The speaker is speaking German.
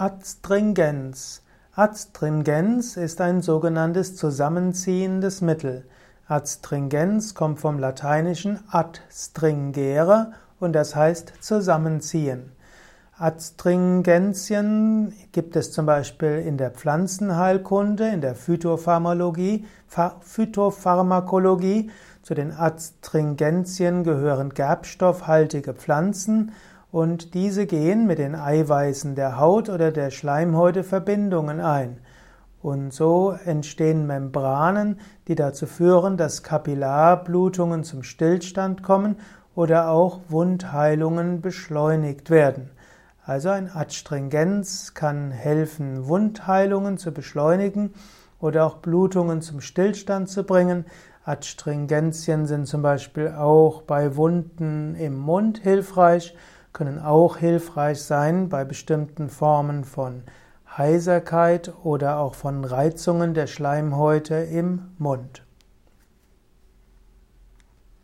Adstringenz. Adstringenz ist ein sogenanntes zusammenziehendes Mittel. Adstringenz kommt vom lateinischen adstringere und das heißt zusammenziehen. Adstringenzien gibt es zum Beispiel in der Pflanzenheilkunde, in der Phytopharmakologie. Phytopharmakologie. Zu den Adstringenzien gehören gerbstoffhaltige Pflanzen und diese gehen mit den Eiweißen der Haut oder der Schleimhäute Verbindungen ein. Und so entstehen Membranen, die dazu führen, dass Kapillarblutungen zum Stillstand kommen oder auch Wundheilungen beschleunigt werden. Also ein Adstringenz kann helfen, Wundheilungen zu beschleunigen oder auch Blutungen zum Stillstand zu bringen. Adstringenzien sind zum Beispiel auch bei Wunden im Mund hilfreich können auch hilfreich sein bei bestimmten Formen von Heiserkeit oder auch von Reizungen der Schleimhäute im Mund.